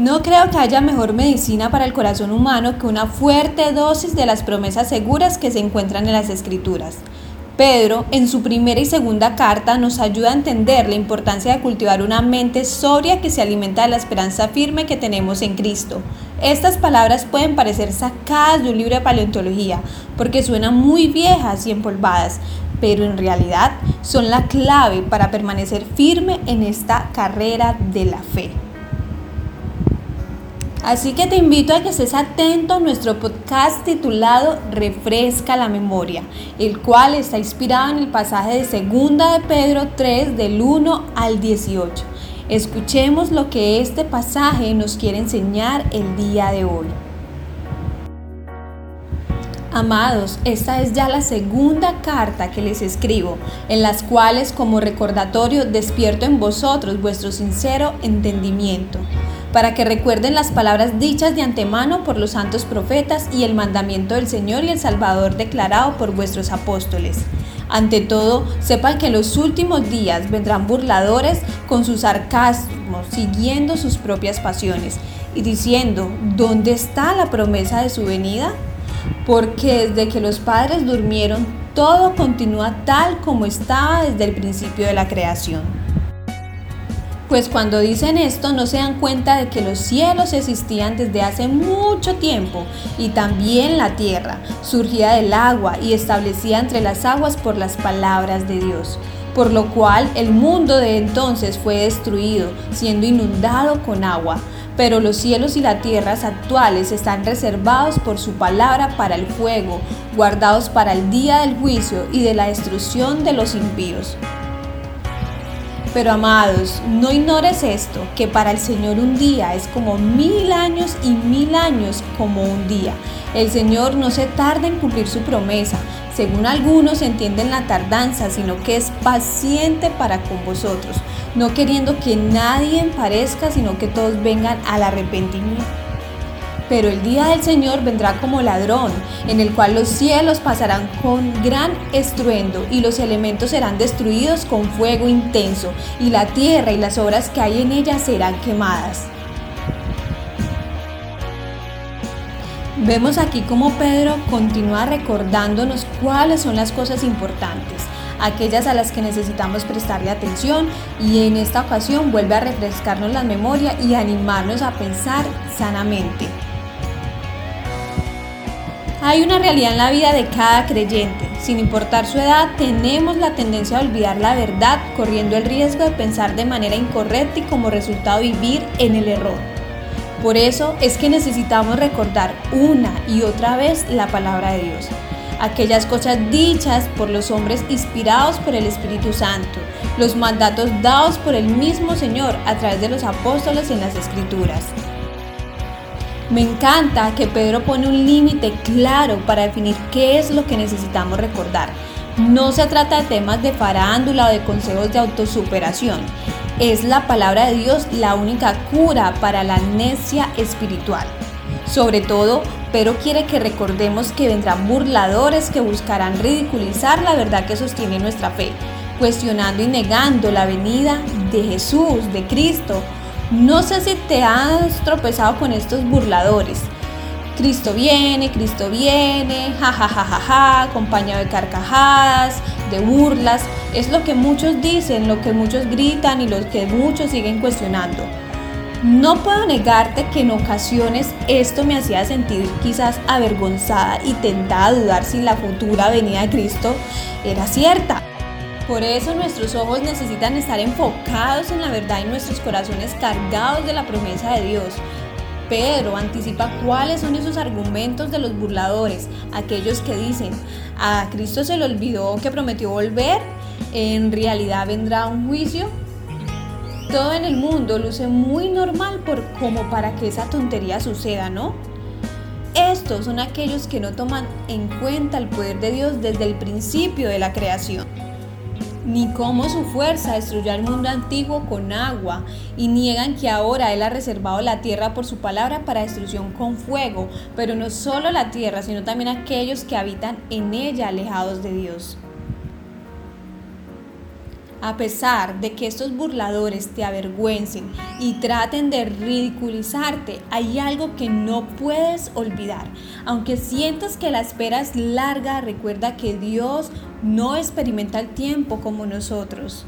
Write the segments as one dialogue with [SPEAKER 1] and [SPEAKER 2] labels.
[SPEAKER 1] No creo que haya mejor medicina para el corazón humano que una fuerte dosis de las promesas seguras que se encuentran en las Escrituras. Pedro, en su primera y segunda carta, nos ayuda a entender la importancia de cultivar una mente sobria que se alimenta de la esperanza firme que tenemos en Cristo. Estas palabras pueden parecer sacadas de un libro de paleontología, porque suenan muy viejas y empolvadas, pero en realidad son la clave para permanecer firme en esta carrera de la fe. Así que te invito a que estés atento a nuestro podcast titulado Refresca la memoria, el cual está inspirado en el pasaje de Segunda de Pedro 3 del 1 al 18. Escuchemos lo que este pasaje nos quiere enseñar el día de hoy. Amados, esta es ya la segunda carta que les escribo, en las cuales como recordatorio despierto en vosotros vuestro sincero entendimiento para que recuerden las palabras dichas de antemano por los santos profetas y el mandamiento del Señor y el Salvador declarado por vuestros apóstoles. Ante todo, sepan que en los últimos días vendrán burladores con sus sarcasmos, siguiendo sus propias pasiones y diciendo, ¿dónde está la promesa de su venida? Porque desde que los padres durmieron, todo continúa tal como estaba desde el principio de la creación. Pues cuando dicen esto no se dan cuenta de que los cielos existían desde hace mucho tiempo y también la tierra surgía del agua y establecía entre las aguas por las palabras de Dios. Por lo cual el mundo de entonces fue destruido, siendo inundado con agua. Pero los cielos y las tierras actuales están reservados por su palabra para el fuego, guardados para el día del juicio y de la destrucción de los impíos. Pero amados, no ignores esto, que para el Señor un día es como mil años y mil años como un día. El Señor no se tarda en cumplir su promesa, según algunos entienden la tardanza, sino que es paciente para con vosotros, no queriendo que nadie parezca, sino que todos vengan al arrepentimiento. Pero el día del Señor vendrá como ladrón, en el cual los cielos pasarán con gran estruendo y los elementos serán destruidos con fuego intenso, y la tierra y las obras que hay en ella serán quemadas. Vemos aquí cómo Pedro continúa recordándonos cuáles son las cosas importantes, aquellas a las que necesitamos prestarle atención y en esta ocasión vuelve a refrescarnos la memoria y animarnos a pensar sanamente. Hay una realidad en la vida de cada creyente. Sin importar su edad, tenemos la tendencia a olvidar la verdad, corriendo el riesgo de pensar de manera incorrecta y como resultado vivir en el error. Por eso es que necesitamos recordar una y otra vez la palabra de Dios. Aquellas cosas dichas por los hombres inspirados por el Espíritu Santo, los mandatos dados por el mismo Señor a través de los apóstoles en las Escrituras. Me encanta que Pedro pone un límite claro para definir qué es lo que necesitamos recordar. No se trata de temas de farándula o de consejos de autosuperación. Es la palabra de Dios la única cura para la amnesia espiritual. Sobre todo, Pedro quiere que recordemos que vendrán burladores que buscarán ridiculizar la verdad que sostiene nuestra fe, cuestionando y negando la venida de Jesús, de Cristo, no sé si te has tropezado con estos burladores. Cristo viene, Cristo viene, ja ja ja ja ja, acompañado de carcajadas, de burlas. Es lo que muchos dicen, lo que muchos gritan y lo que muchos siguen cuestionando. No puedo negarte que en ocasiones esto me hacía sentir quizás avergonzada y tentada a dudar si la futura venida de Cristo era cierta. Por eso nuestros ojos necesitan estar enfocados en la verdad y nuestros corazones cargados de la promesa de Dios. Pedro anticipa cuáles son esos argumentos de los burladores, aquellos que dicen, a Cristo se le olvidó que prometió volver, en realidad vendrá un juicio. Todo en el mundo luce muy normal por como para que esa tontería suceda, ¿no? Estos son aquellos que no toman en cuenta el poder de Dios desde el principio de la creación ni cómo su fuerza destruyó al mundo antiguo con agua, y niegan que ahora Él ha reservado la tierra por su palabra para destrucción con fuego, pero no solo la tierra, sino también aquellos que habitan en ella alejados de Dios. A pesar de que estos burladores te avergüencen y traten de ridiculizarte, hay algo que no puedes olvidar. Aunque sientas que la espera es larga, recuerda que Dios no experimenta el tiempo como nosotros.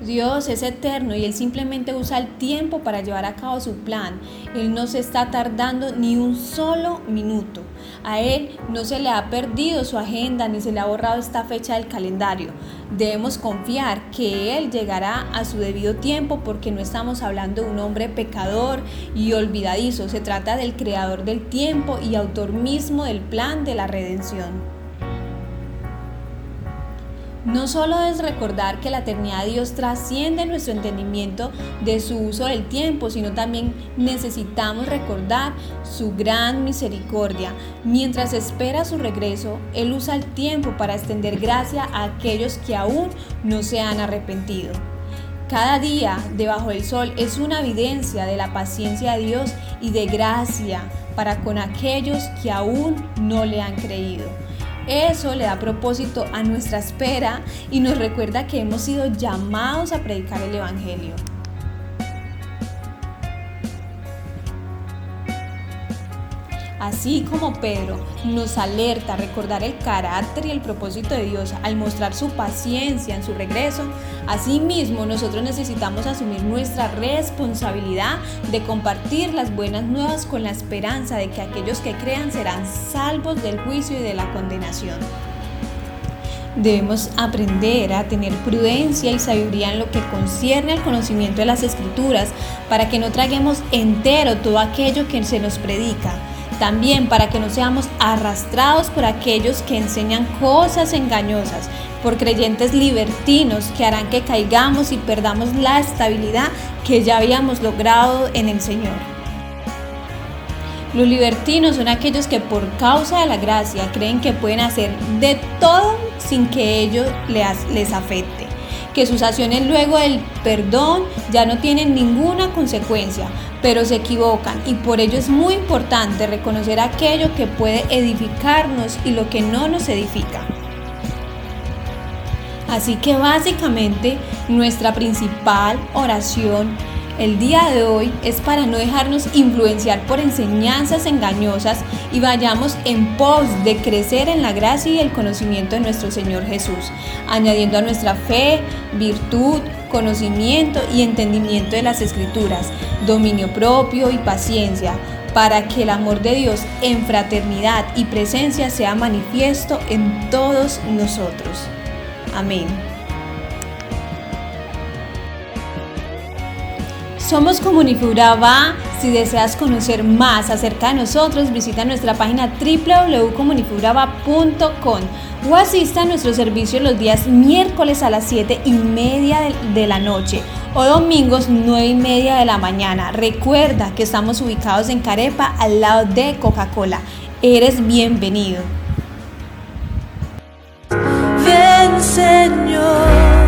[SPEAKER 1] Dios es eterno y Él simplemente usa el tiempo para llevar a cabo su plan. Él no se está tardando ni un solo minuto. A Él no se le ha perdido su agenda ni se le ha borrado esta fecha del calendario. Debemos confiar que Él llegará a su debido tiempo porque no estamos hablando de un hombre pecador y olvidadizo. Se trata del creador del tiempo y autor mismo del plan de la redención. No solo es recordar que la eternidad de Dios trasciende nuestro entendimiento de su uso del tiempo, sino también necesitamos recordar su gran misericordia. Mientras espera su regreso, Él usa el tiempo para extender gracia a aquellos que aún no se han arrepentido. Cada día debajo del sol es una evidencia de la paciencia de Dios y de gracia para con aquellos que aún no le han creído. Eso le da propósito a nuestra espera y nos recuerda que hemos sido llamados a predicar el Evangelio. Así como Pedro nos alerta a recordar el carácter y el propósito de Dios al mostrar su paciencia en su regreso, asimismo nosotros necesitamos asumir nuestra responsabilidad de compartir las buenas nuevas con la esperanza de que aquellos que crean serán salvos del juicio y de la condenación. Debemos aprender a tener prudencia y sabiduría en lo que concierne al conocimiento de las escrituras para que no traguemos entero todo aquello que se nos predica también para que no seamos arrastrados por aquellos que enseñan cosas engañosas, por creyentes libertinos que harán que caigamos y perdamos la estabilidad que ya habíamos logrado en el Señor. Los libertinos son aquellos que por causa de la gracia creen que pueden hacer de todo sin que ello les afecte, que sus acciones luego del perdón ya no tienen ninguna consecuencia, pero se equivocan y por ello es muy importante reconocer aquello que puede edificarnos y lo que no nos edifica. Así que básicamente nuestra principal oración el día de hoy es para no dejarnos influenciar por enseñanzas engañosas y vayamos en pos de crecer en la gracia y el conocimiento de nuestro Señor Jesús, añadiendo a nuestra fe, virtud, conocimiento y entendimiento de las escrituras, dominio propio y paciencia, para que el amor de Dios en fraternidad y presencia sea manifiesto en todos nosotros. Amén. Somos Comunifibra Va. Si deseas conocer más acerca de nosotros, visita nuestra página www.comunifibrava.com o asista a nuestro servicio los días miércoles a las 7 y media de la noche o domingos 9 y media de la mañana. Recuerda que estamos ubicados en Carepa al lado de Coca-Cola. Eres bienvenido. Ven, Señor.